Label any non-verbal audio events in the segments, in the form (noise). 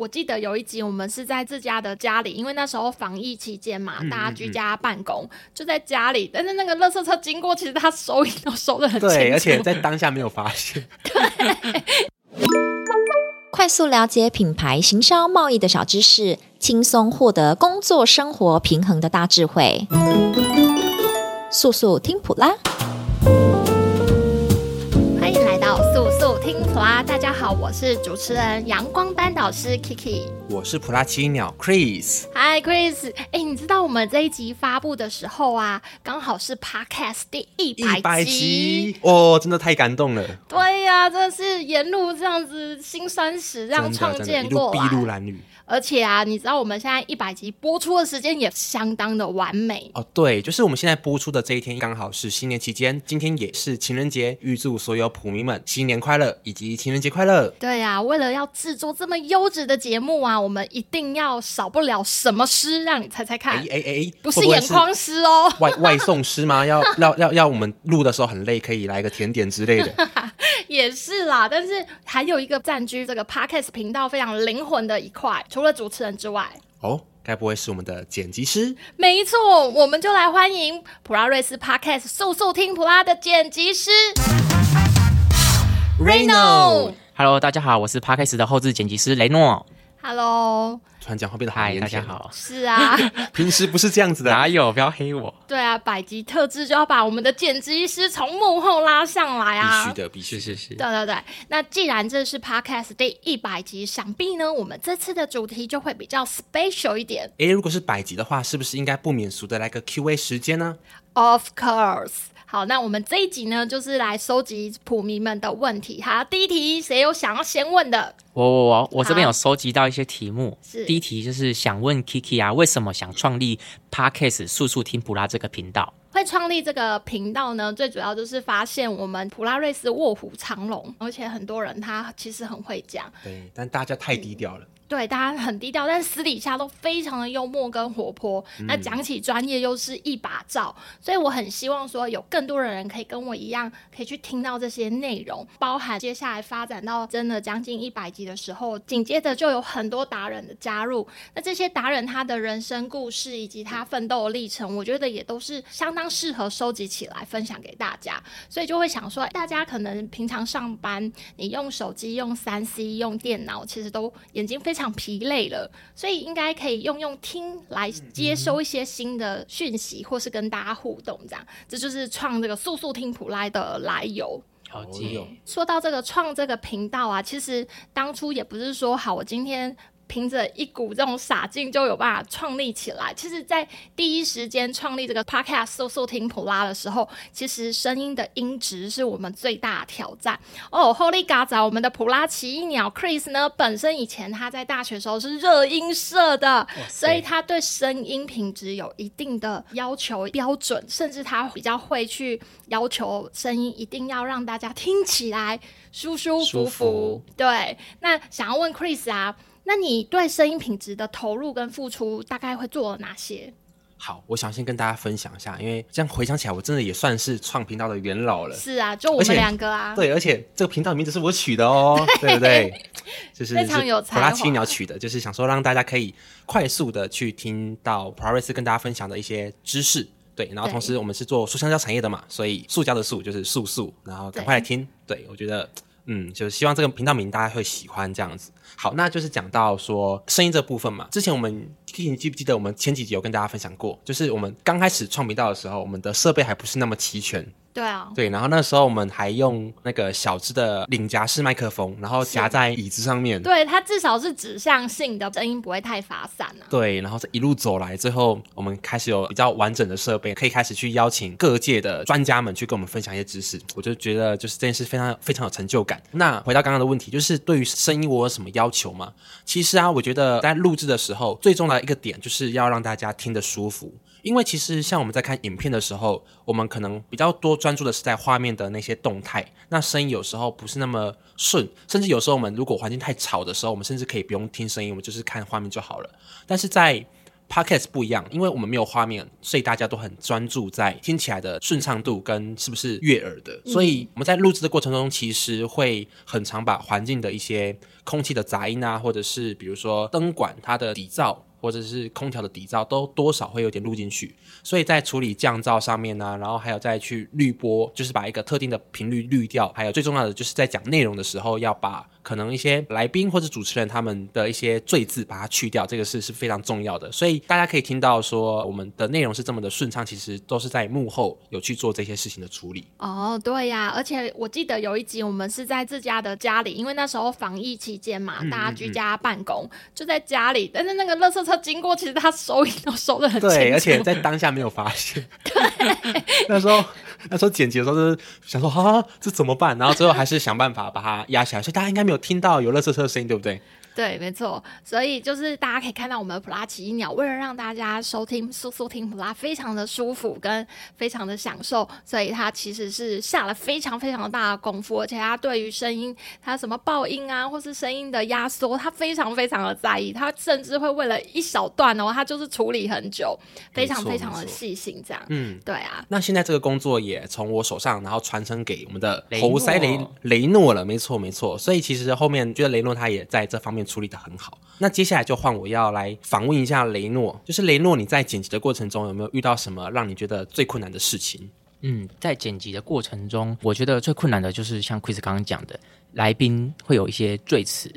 我记得有一集我们是在自家的家里，因为那时候防疫期间嘛，大家居家办公，嗯嗯嗯就在家里。但是那个垃圾车经过，其实他收音都收得很清楚，对，而且在当下没有发现。对，(laughs) 快速了解品牌行销贸易的小知识，轻松获得工作生活平衡的大智慧。速速听普拉。大家好，我是主持人阳光班导师 Kiki，我是普拉奇鸟 Chris。Hi Chris，哎、欸，你知道我们这一集发布的时候啊，刚好是 Podcast 第一百集，哦，真的太感动了。对呀、啊，真的是沿路这样子辛酸史这样创建过来，筚路蓝缕。而且啊，你知道我们现在一百集播出的时间也相当的完美哦。对，就是我们现在播出的这一天刚好是新年期间，今天也是情人节，预祝所有普迷们新年快乐以及情人节快乐。对呀、啊，为了要制作这么优质的节目啊，我们一定要少不了什么诗，让你猜猜看。哎哎哎，不是眼眶诗哦，(laughs) 外外送诗吗？要要要要我们录的时候很累，可以来个甜点之类的。也是啦，但是还有一个占据这个 Podcast 频道非常灵魂的一块。除了主持人之外，哦，该不会是我们的剪辑师？没错，我们就来欢迎普拉瑞斯 Podcast 速速听普拉的剪辑师 Reno。Hello，大家好，我是 Podcast 的后置剪辑师雷诺。Hello。突然讲话变得嗨，大家好。是啊，(laughs) 平时不是这样子的，哪有？不要黑我。对啊，百集特制就要把我们的剪辑师从幕后拉上来啊！必须的，必须，是是。对对对，那既然这是 Podcast 第一百集，想必呢，我们这次的主题就会比较 special 一点。诶，如果是百集的话，是不是应该不免俗的来个 Q&A 时间呢？Of course。好，那我们这一集呢，就是来收集普迷们的问题。好，第一题，谁有想要先问的？我我我，我这边有收集到一些题目。是，第一题就是想问 Kiki 啊，为什么想创立 Podcast 速速听普拉这个频道？会创立这个频道呢，最主要就是发现我们普拉瑞斯卧虎藏龙，而且很多人他其实很会讲，对，但大家太低调了。对，大家很低调，但私底下都非常的幽默跟活泼。那讲起专业又是一把照，所以我很希望说有更多的人可以跟我一样，可以去听到这些内容，包含接下来发展到真的将近一百集的时候，紧接着就有很多达人的加入。那这些达人他的人生故事以及他奋斗的历程，我觉得也都是相当适合收集起来分享给大家。所以就会想说，大家可能平常上班，你用手机、用三 C、用电脑，其实都眼睛非常。常疲累了，所以应该可以用用听来接收一些新的讯息，或是跟大家互动，这样，这就是创这个速速听普拉的来由。好记，说到这个创这个频道啊，其实当初也不是说好，我今天。凭着一股这种傻劲就有办法创立起来。其实，在第一时间创立这个 Podcast 速速听普拉的时候，其实声音的音质是我们最大的挑战。哦，Holy God，我们的普拉奇异鸟 Chris 呢，本身以前他在大学时候是热音社的，所以他对声音品质有一定的要求标准，甚至他比较会去要求声音一定要让大家听起来舒舒服服。服。对，那想要问 Chris 啊。那你对声音品质的投入跟付出大概会做了哪些？好，我想先跟大家分享一下，因为这样回想起来，我真的也算是创频道的元老了。是啊，就我们两个啊。对，而且这个频道名字是我取的哦，对不对？(laughs) 就是非常有才华。普拉奇鸟取的，就是想说让大家可以快速的去听到普拉瑞斯跟大家分享的一些知识。对，然后同时我们是做塑橡胶产业的嘛，所以塑胶的塑就是速速，然后赶快来听。对，对我觉得。嗯，就是希望这个频道名大家会喜欢这样子。好，那就是讲到说声音这部分嘛。之前我们，你记不记得我们前几集有跟大家分享过？就是我们刚开始创频道的时候，我们的设备还不是那么齐全。对啊，对，然后那时候我们还用那个小只的领夹式麦克风，然后夹在椅子上面。对，它至少是指向性的，声音不会太发散啊。对，然后这一路走来，最后我们开始有比较完整的设备，可以开始去邀请各界的专家们去跟我们分享一些知识。我就觉得就是这件事非常非常有成就感。那回到刚刚的问题，就是对于声音我有什么要求吗？其实啊，我觉得在录制的时候，最重要的一个点就是要让大家听得舒服。因为其实像我们在看影片的时候，我们可能比较多专注的是在画面的那些动态，那声音有时候不是那么顺，甚至有时候我们如果环境太吵的时候，我们甚至可以不用听声音，我们就是看画面就好了。但是在 Podcast 不一样，因为我们没有画面，所以大家都很专注在听起来的顺畅度跟是不是悦耳的。所以我们在录制的过程中，其实会很常把环境的一些空气的杂音啊，或者是比如说灯管它的底噪，或者是空调的底噪，都多少会有点录进去。所以在处理降噪上面呢、然后还有再去滤波，就是把一个特定的频率滤掉。还有最重要的就是在讲内容的时候，要把可能一些来宾或者主持人他们的一些赘字把它去掉，这个是是非常重要的。所以大家可以听到说我们的内容是这么的顺畅，其实都是在幕后有去做这些事情的处理。哦，对呀、啊，而且我记得有一集我们是在自家的家里，因为那时候防疫期间嘛，大家居家办公，嗯嗯嗯就在家里。但是那个垃圾车经过，其实他收音都收的很清楚。对，而且在当下没有发现。(laughs) (laughs) 对，那时候。那时候剪辑的时候就是想说，哈、啊，这怎么办？然后最后还是想办法把它压下来，所以大家应该没有听到有垃圾车的声音，对不对？对，没错，所以就是大家可以看到我们的普拉奇鸟，为了让大家收听速速听普拉非常的舒服跟非常的享受，所以它其实是下了非常非常大的功夫，而且它对于声音，它什么爆音啊，或是声音的压缩，它非常非常的在意，它甚至会为了一小段哦，它就是处理很久，非常非常的细心这样。嗯，对啊。那现在这个工作也从我手上，然后传承给我们的侯塞雷雷诺了，没错没错。所以其实后面觉得雷诺他也在这方面。处理得很好，那接下来就换我要来访问一下雷诺，就是雷诺，你在剪辑的过程中有没有遇到什么让你觉得最困难的事情？嗯，在剪辑的过程中，我觉得最困难的就是像 Chris 刚刚讲的，来宾会有一些赘词，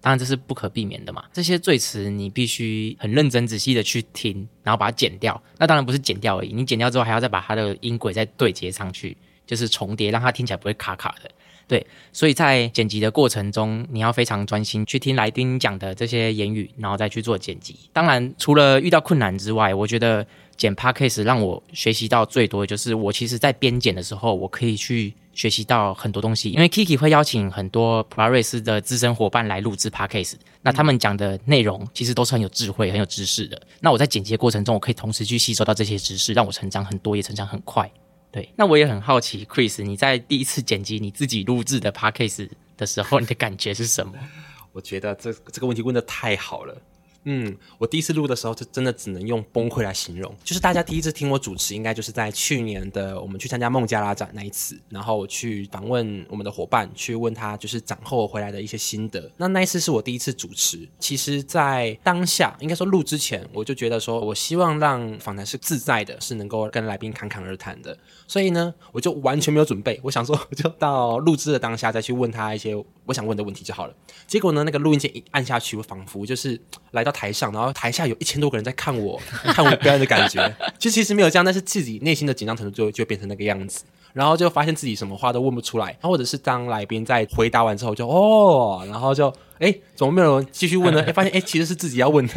当然这是不可避免的嘛。这些赘词你必须很认真仔细的去听，然后把它剪掉。那当然不是剪掉而已，你剪掉之后还要再把它的音轨再对接上去，就是重叠，让它听起来不会卡卡的。对，所以在剪辑的过程中，你要非常专心去听来宾讲的这些言语，然后再去做剪辑。当然，除了遇到困难之外，我觉得剪 Podcast 让我学习到最多的就是，我其实在编剪的时候，我可以去学习到很多东西。因为 Kiki 会邀请很多普拉瑞斯的资深伙伴来录制 Podcast，那他们讲的内容其实都是很有智慧、很有知识的。那我在剪辑的过程中，我可以同时去吸收到这些知识，让我成长很多，也成长很快。对，那我也很好奇，Chris，你在第一次剪辑你自己录制的 Podcast 的时候，你的感觉是什么？(laughs) 我觉得这这个问题问得太好了。嗯，我第一次录的时候，就真的只能用崩溃来形容。就是大家第一次听我主持，应该就是在去年的我们去参加孟加拉展那一次，然后我去访问我们的伙伴，去问他就是展后回来的一些心得。那那一次是我第一次主持。其实，在当下，应该说录之前，我就觉得说我希望让访谈是自在的，是能够跟来宾侃侃而谈的。所以呢，我就完全没有准备。我想说，(laughs) 我就到录制的当下再去问他一些我想问的问题就好了。结果呢，那个录音键一按下去，我仿佛就是 (tsk) 来到。台上，然后台下有一千多个人在看我，(laughs) 看我表演的感觉，其实其实没有这样，但是自己内心的紧张程度就就变成那个样子，然后就发现自己什么话都问不出来，或者是当来宾在回答完之后就哦，然后就哎，怎么没有人继续问呢？(laughs) 哎，发现哎，其实是自己要问的，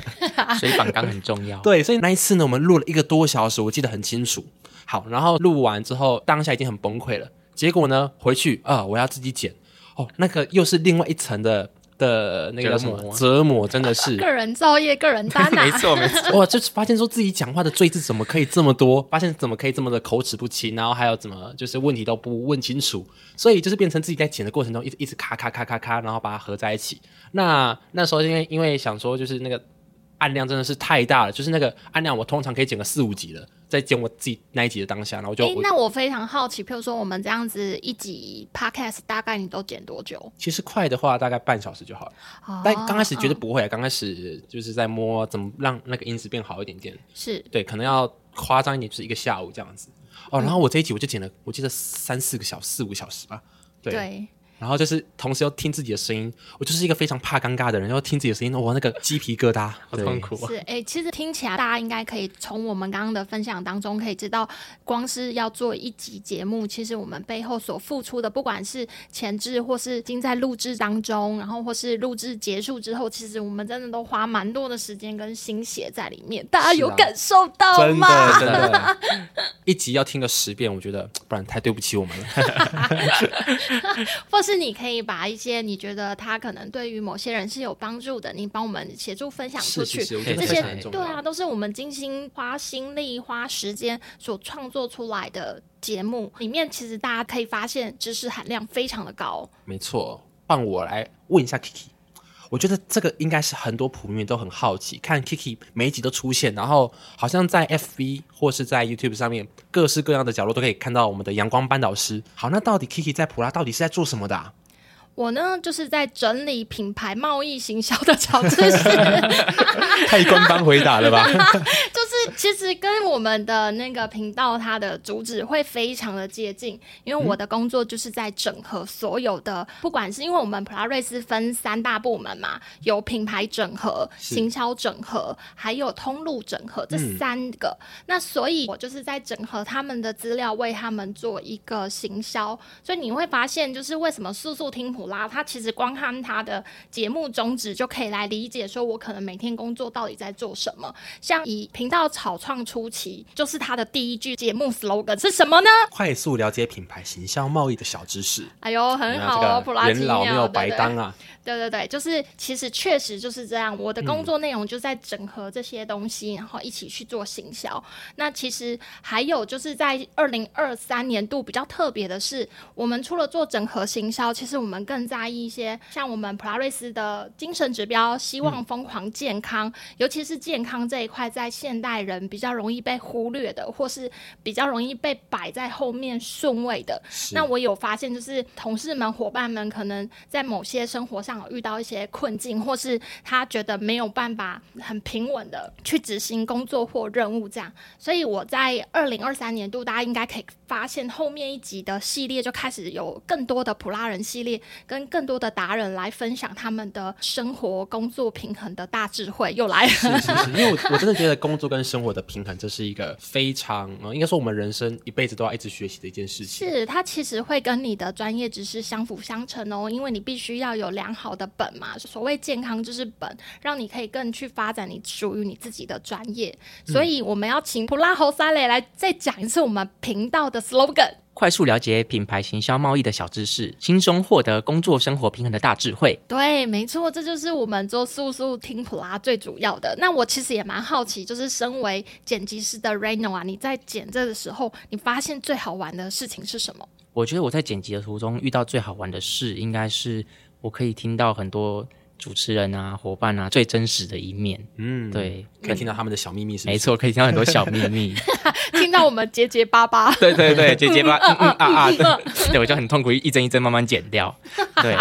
所以访纲很重要。对，所以那一次呢，我们录了一个多小时，我记得很清楚。好，然后录完之后，当下已经很崩溃了。结果呢，回去啊，我要自己剪，哦，那个又是另外一层的。的那个什么折磨，真的是个人造业，个人担啊！没错没错，哇，就是发现说自己讲话的罪字怎么可以这么多，发现怎么可以这么的口齿不清，然后还有怎么就是问题都不问清楚，所以就是变成自己在剪的过程中一直一直咔咔咔咔咔，然后把它合在一起。那那时候因为因为想说就是那个。按量真的是太大了，就是那个按量，我通常可以剪个四五集了，在剪我自己那一集的当下，然后就、欸……那我非常好奇，譬如说我们这样子一集 podcast 大概你都剪多久？其实快的话大概半小时就好了，哦、但刚开始绝对不会，刚、哦、开始就是在摸怎么让那个音质变好一点点，是对，可能要夸张一点，就是一个下午这样子。哦，然后我这一集我就剪了，我记得三四个小时，四五个小时吧，对。对然后就是同时要听自己的声音，我就是一个非常怕尴尬的人，要听自己的声音，哇，那个鸡皮疙瘩，好痛苦啊！是，哎，其实听起来大家应该可以从我们刚刚的分享当中可以知道，光是要做一集节目，其实我们背后所付出的，不管是前置或是已经在录制当中，然后或是录制结束之后，其实我们真的都花蛮多的时间跟心血在里面。大家有感受到吗？啊、真的，真的，一集要听个十遍，我觉得不然太对不起我们了。(laughs) 或是。是你可以把一些你觉得他可能对于某些人是有帮助的，你帮我们协助分享出去。这些对啊，都是我们精心花心力、花时间所创作出来的节目。里面其实大家可以发现知识含量非常的高。没错，换我来问一下 Kiki，我觉得这个应该是很多普迷都很好奇，看 Kiki 每一集都出现，然后好像在 FB 或是在 YouTube 上面各式各样的角落都可以看到我们的阳光班导师。好，那到底 Kiki 在普拉到底是在做什么的啊？我呢，就是在整理品牌贸易行销的小知识，(laughs) (laughs) (laughs) 太官方回答了吧？就是其实跟我们的那个频道它的主旨会非常的接近，因为我的工作就是在整合所有的，不管是因为我们普拉瑞斯分三大部门嘛，有品牌整合、行销整合，还有通路整合这三个。嗯、那所以，我就是在整合他们的资料，为他们做一个行销。所以你会发现，就是为什么速速听普拉，他其实光看他的节目宗旨就可以来理解，说我可能每天工作到底在做什么。像以频道草创初期，就是他的第一句节目 slogan 是什么呢？快速了解品牌形象贸易的小知识。哎呦，很好哦，普拉提，元老没有白当啊。对对对，就是其实确实就是这样。我的工作内容就在整合这些东西，嗯、然后一起去做行销。那其实还有就是在二零二三年度比较特别的是，我们除了做整合行销，其实我们更在意一些像我们普拉瑞斯的精神指标，希望疯狂健康，嗯、尤其是健康这一块，在现代人比较容易被忽略的，或是比较容易被摆在后面顺位的。那我有发现，就是同事们、伙伴们可能在某些生活上。遇到一些困境，或是他觉得没有办法很平稳的去执行工作或任务，这样，所以我在二零二三年度，大家应该可以发现后面一集的系列就开始有更多的普拉人系列，跟更多的达人来分享他们的生活工作平衡的大智慧，又来了。(laughs) 是是是，因为我我真的觉得工作跟生活的平衡，这是一个非常，应该说我们人生一辈子都要一直学习的一件事情。是，它其实会跟你的专业知识相辅相成哦，因为你必须要有良好。的本嘛，所谓健康就是本，让你可以更去发展你属于你自己的专业。嗯、所以我们要请普拉侯塞雷来再讲一次我们频道的 slogan：快速了解品牌行销贸易的小知识，轻松获得工作生活平衡的大智慧。对，没错，这就是我们做速速听普拉最主要的。那我其实也蛮好奇，就是身为剪辑师的 Reno 啊，你在剪这的时候，你发现最好玩的事情是什么？我觉得我在剪辑的途中遇到最好玩的事，应该是。我可以听到很多主持人啊、伙伴啊最真实的一面，嗯，对，可以听到他们的小秘密是？没错，可以听到很多小秘密，(laughs) 听到我们结结巴巴，对 (laughs) 对对，(laughs) 结结巴巴，嗯嗯啊啊，对，我就很痛苦，一帧一帧慢慢剪掉，对，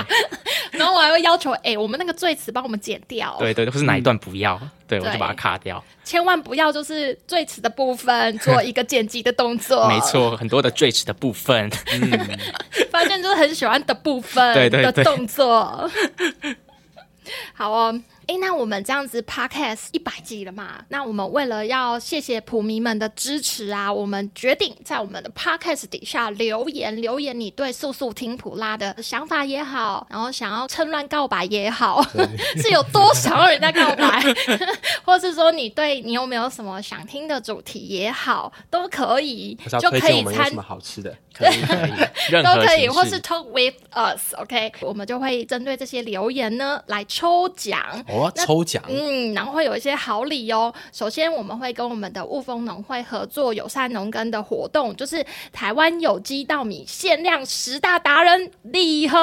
然后我还会要求，哎，我们那个最词帮我们剪掉，对对，或是哪一段不要，对我就把它卡掉，千万不要就是赘词的部分做一个剪辑的动作，没错，很多的赘词的部分，嗯。发现就是很喜欢的部分的动作，对对对好哦。哎，那我们这样子 Podcast 一百集了嘛？那我们为了要谢谢普迷们的支持啊，我们决定在我们的 Podcast 底下留言，留言你对素素听普拉的想法也好，然后想要趁乱告白也好，(laughs) 是有多想要人家告白，(laughs) 或是说你对你有没有什么想听的主题也好，都可以，就可以参什么好吃的，可以可以 (laughs) 都可以，或是 Talk with us，OK，、okay? 我们就会针对这些留言呢来抽奖。抽奖，嗯，然后会有一些好礼哦。首先，我们会跟我们的雾峰农会合作友善农耕的活动，就是台湾有机稻米限量十大达人礼盒，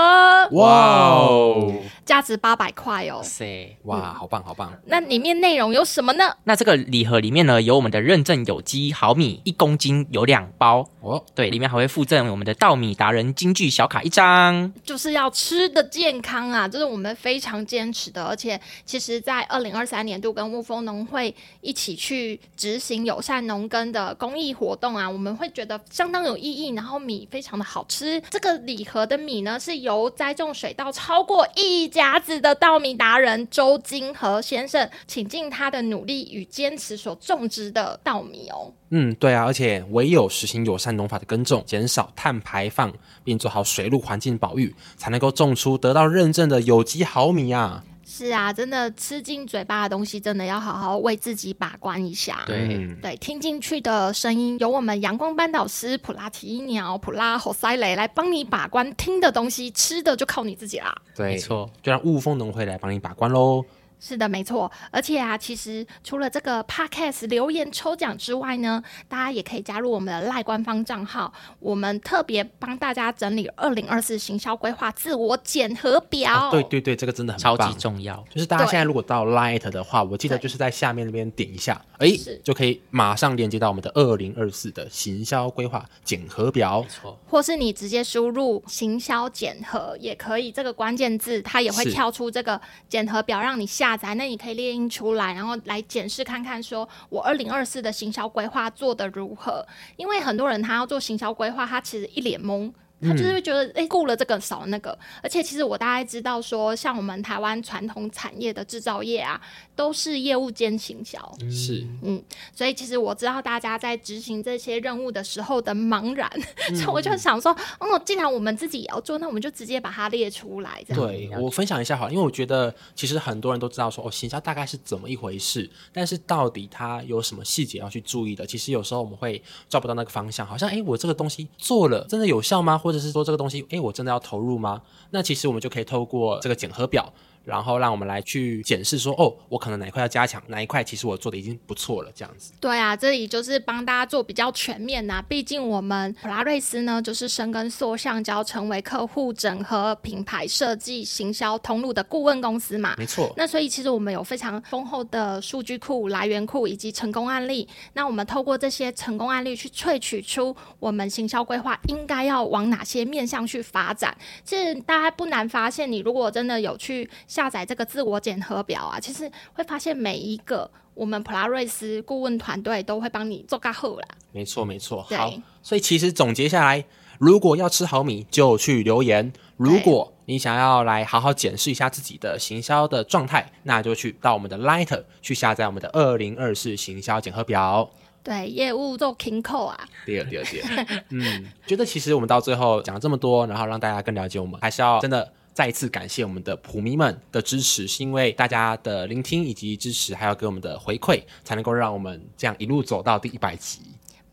哇哦，价值八百块哦。塞，哇，好棒好棒。那里面内容有什么呢？那这个礼盒里面呢，有我们的认证有机好米一公斤有两包哦，对，里面还会附赠我们的稻米达人京剧小卡一张，就是要吃的健康啊，这是我们非常坚持的，而且。其实，在二零二三年度跟雾峰农会一起去执行友善农耕的公益活动啊，我们会觉得相当有意义。然后米非常的好吃，这个礼盒的米呢，是由栽种水稻超过一甲子的稻米达人周金和先生请尽他的努力与坚持所种植的稻米哦。嗯，对啊，而且唯有实行友善农法的耕种，减少碳排放，并做好水陆环境保育，才能够种出得到认证的有机好米啊。是啊，真的吃进嘴巴的东西，真的要好好为自己把关一下。对对，听进去的声音，由我们阳光班导师普拉提鸟、普拉侯塞雷来帮你把关。听的东西，吃的就靠你自己啦。对，没错，就让雾峰农会来帮你把关喽。是的，没错。而且啊，其实除了这个 podcast 留言抽奖之外呢，大家也可以加入我们的赖官方账号。我们特别帮大家整理二零二四行销规划自我检核表。哦。对对对，这个真的很超级重要。就是大家现在如果到 Light 的话，我记得就是在下面那边点一下，哎，就可以马上连接到我们的二零二四的行销规划检核表。没错。或是你直接输入“行销检核”也可以，这个关键字它也会跳出这个检核表，让你下。那你可以列印出来，然后来检视看看，说我二零二四的行销规划做得如何？因为很多人他要做行销规划，他其实一脸懵。他就是会觉得，哎、嗯，顾了这个少了那个，而且其实我大概知道说，像我们台湾传统产业的制造业啊，都是业务兼行销，是，嗯，所以其实我知道大家在执行这些任务的时候的茫然，嗯、所以我就想说，哦，既然我们自己也要做，那我们就直接把它列出来。这样对，我分享一下好，因为我觉得其实很多人都知道说，哦，行销大概是怎么一回事，但是到底它有什么细节要去注意的？其实有时候我们会抓不到那个方向，好像，哎，我这个东西做了，真的有效吗？或者是说这个东西，哎，我真的要投入吗？那其实我们就可以透过这个检核表。然后让我们来去检视说，哦，我可能哪一块要加强，哪一块其实我做的已经不错了，这样子。对啊，这里就是帮大家做比较全面呐、啊。毕竟我们普拉瑞斯呢，就是深耕塑橡胶，成为客户整合品牌设计、行销通路的顾问公司嘛。没错。那所以其实我们有非常丰厚的数据库、来源库以及成功案例。那我们透过这些成功案例去萃取出我们行销规划应该要往哪些面向去发展。其实大家不难发现，你如果真的有去。下载这个自我检核表啊，其实会发现每一个我们普拉瑞斯顾问团队都会帮你做个后啦。没错，没错。好，所以其实总结下来，如果要吃好米，就去留言；如果你想要来好好检视一下自己的行销的状态，那就去到我们的 Light 去下载我们的二零二四行销检核表。对，业务做 King Cole 啊。第二，第二，第二。嗯，觉得其实我们到最后讲了这么多，然后让大家更了解我们，还是要真的。再一次感谢我们的普迷们的支持，是因为大家的聆听以及支持，还有给我们的回馈，才能够让我们这样一路走到第一百集。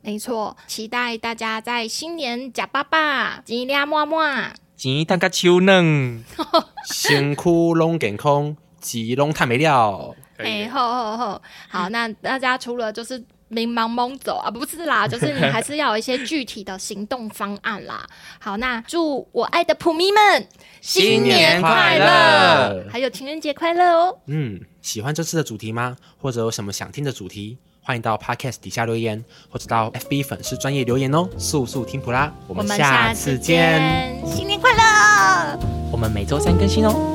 没错，期待大家在新年假爸爸，吉利么么，钱大家手软，辛苦龙健康，吉龙太没料。(laughs) 哎，好好好，好，那大家除了就是。迷茫蒙走啊，不是啦，(laughs) 就是你还是要有一些具体的行动方案啦。好，那祝我爱的普迷们新年快乐，还有情人节快乐哦。嗯，喜欢这次的主题吗？或者有什么想听的主题？欢迎到 Podcast 底下留言，或者到 FB 粉丝专业留言哦。速速听普拉，我们下次见，新年快乐！我们每周三更新哦。